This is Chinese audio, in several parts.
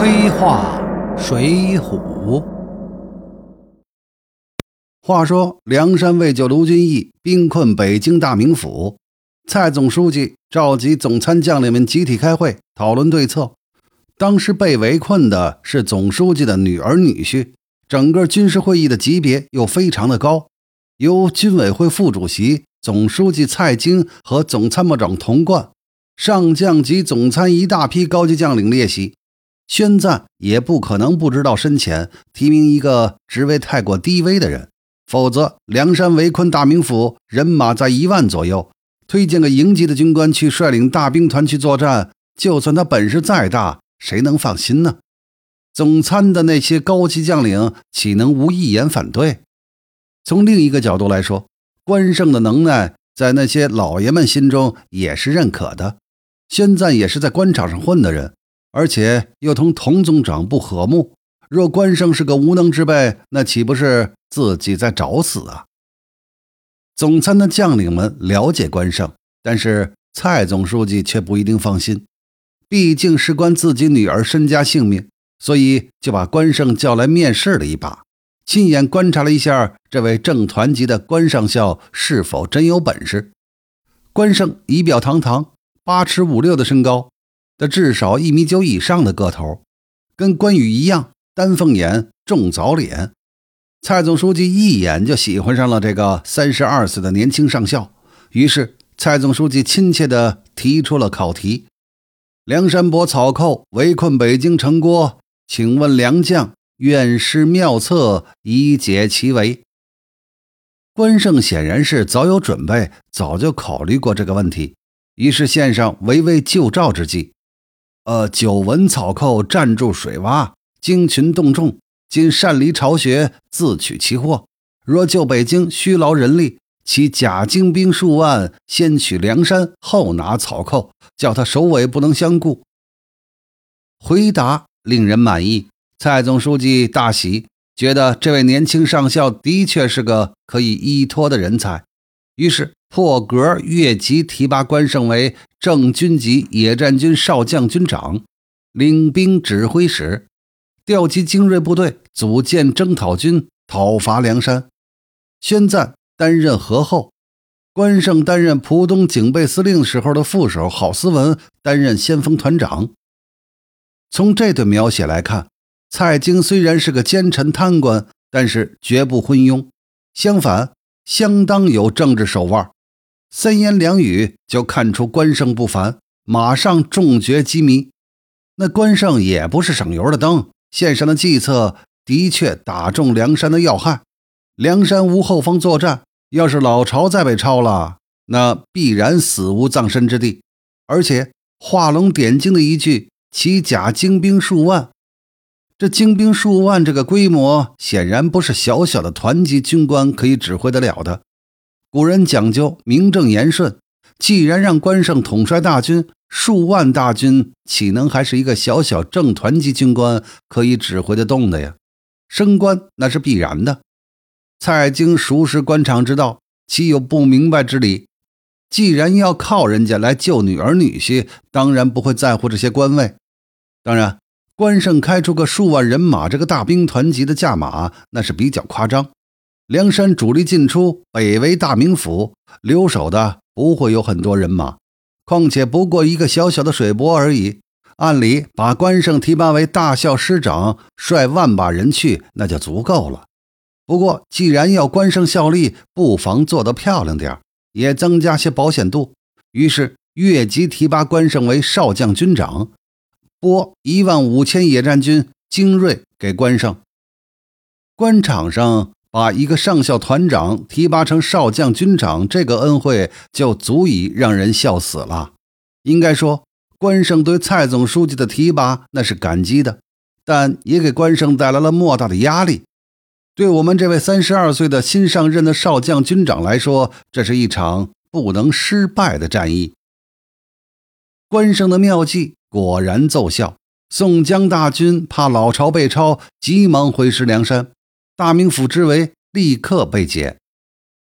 黑话水浒。话说梁山为救卢俊义，兵困北京大名府，蔡总书记召集总参将领们集体开会讨论对策。当时被围困的是总书记的女儿女婿，整个军事会议的级别又非常的高，由军委会副主席、总书记蔡京和总参谋长童贯。上将及总参一大批高级将领列席，宣赞也不可能不知道身前提名一个职位太过低微的人，否则梁山围困大名府，人马在一万左右，推荐个营级的军官去率领大兵团去作战，就算他本事再大，谁能放心呢？总参的那些高级将领岂能无一言反对？从另一个角度来说，关胜的能耐在那些老爷们心中也是认可的。宣赞也是在官场上混的人，而且又同童总长不和睦。若关胜是个无能之辈，那岂不是自己在找死啊？总参的将领们了解关胜，但是蔡总书记却不一定放心，毕竟事关自己女儿身家性命，所以就把关胜叫来面试了一把，亲眼观察了一下这位正团级的关上校是否真有本事。关胜仪表堂堂。八尺五六的身高，的至少一米九以上的个头，跟关羽一样，丹凤眼、重枣脸。蔡总书记一眼就喜欢上了这个三十二岁的年轻上校，于是蔡总书记亲切地提出了考题：梁山伯草寇围困北京城郭，请问梁将愿施妙策以解其围？关胜显然是早有准备，早就考虑过这个问题。于是献上围魏救赵之计，呃，久闻草寇占住水洼，精群动众，今擅离巢穴，自取其祸。若救北京，需劳人力，其假精兵数万，先取梁山，后拿草寇，叫他首尾不能相顾。回答令人满意，蔡总书记大喜，觉得这位年轻上校的确是个可以依托的人才，于是。破格越级提拔关胜为正军级野战军少将军长，领兵指挥使，调集精锐部队，组建征讨军，讨伐梁山。宣赞担任和后，关胜担任浦东警备司令时候的副手，郝思文担任先锋团长。从这段描写来看，蔡京虽然是个奸臣贪官，但是绝不昏庸，相反，相当有政治手腕。三言两语就看出关胜不凡，马上中决机迷。那关胜也不是省油的灯，献上的计策的确打中梁山的要害。梁山无后方作战，要是老巢再被抄了，那必然死无葬身之地。而且画龙点睛的一句“其甲精兵数万”，这精兵数万这个规模，显然不是小小的团级军官可以指挥得了的。古人讲究名正言顺，既然让关胜统帅大军，数万大军岂能还是一个小小正团级军官可以指挥得动的呀？升官那是必然的。蔡京熟识官场之道，岂有不明白之理？既然要靠人家来救女儿女婿，当然不会在乎这些官位。当然，关胜开出个数万人马这个大兵团级的价码，那是比较夸张。梁山主力进出，北围大名府，留守的不会有很多人马，况且不过一个小小的水泊而已。按理把关胜提拔为大校师长，率万把人去，那就足够了。不过既然要关胜效力，不妨做得漂亮点也增加些保险度。于是越级提拔关胜为少将军长，拨一万五千野战军精锐给关胜。官场上。把一个上校团长提拔成少将军长，这个恩惠就足以让人笑死了。应该说，关胜对蔡总书记的提拔那是感激的，但也给关胜带来了莫大的压力。对我们这位三十二岁的新上任的少将军长来说，这是一场不能失败的战役。关胜的妙计果然奏效，宋江大军怕老巢被抄，急忙回师梁山。大名府之围立刻被解，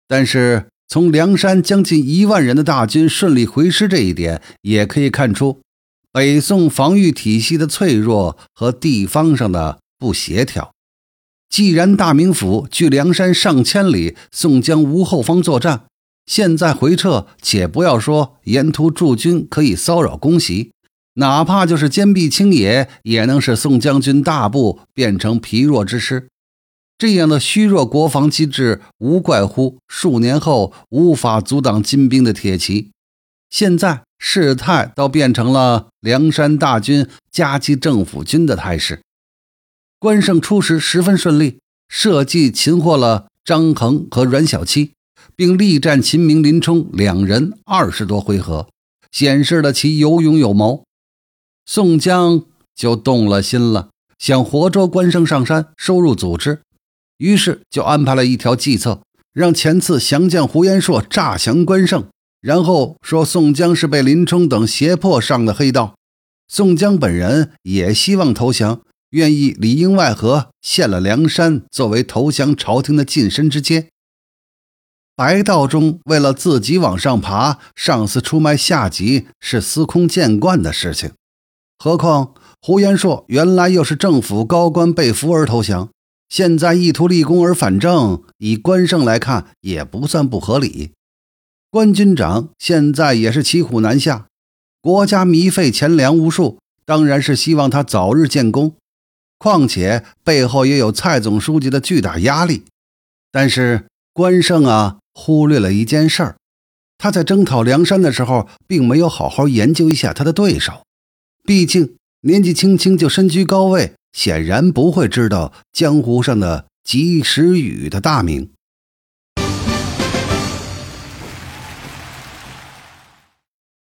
但是从梁山将近一万人的大军顺利回师这一点，也可以看出，北宋防御体系的脆弱和地方上的不协调。既然大名府距梁山上千里，宋江无后方作战，现在回撤，且不要说沿途驻军可以骚扰攻袭，哪怕就是坚壁清野，也能使宋将军大部变成疲弱之师。这样的虚弱国防机制，无怪乎数年后无法阻挡金兵的铁骑。现在事态倒变成了梁山大军夹击政府军的态势。关胜出师十分顺利，设计擒获了张衡和阮小七，并力战秦明、林冲两人二十多回合，显示了其有勇有谋。宋江就动了心了，想活捉关胜上山，收入组织，于是就安排了一条计策，让前次降将胡延硕诈降关胜，然后说宋江是被林冲等胁迫上的黑道。宋江本人也希望投降。愿意里应外合，献了梁山作为投降朝廷的近身之阶。白道中为了自己往上爬，上司出卖下级是司空见惯的事情。何况胡延硕原来又是政府高官被俘而投降，现在意图立功而反正，以关胜来看也不算不合理。关军长现在也是骑虎难下，国家糜费钱粮无数，当然是希望他早日建功。况且背后也有蔡总书记的巨大压力，但是关胜啊，忽略了一件事儿，他在征讨梁山的时候，并没有好好研究一下他的对手。毕竟年纪轻轻就身居高位，显然不会知道江湖上的及时雨的大名。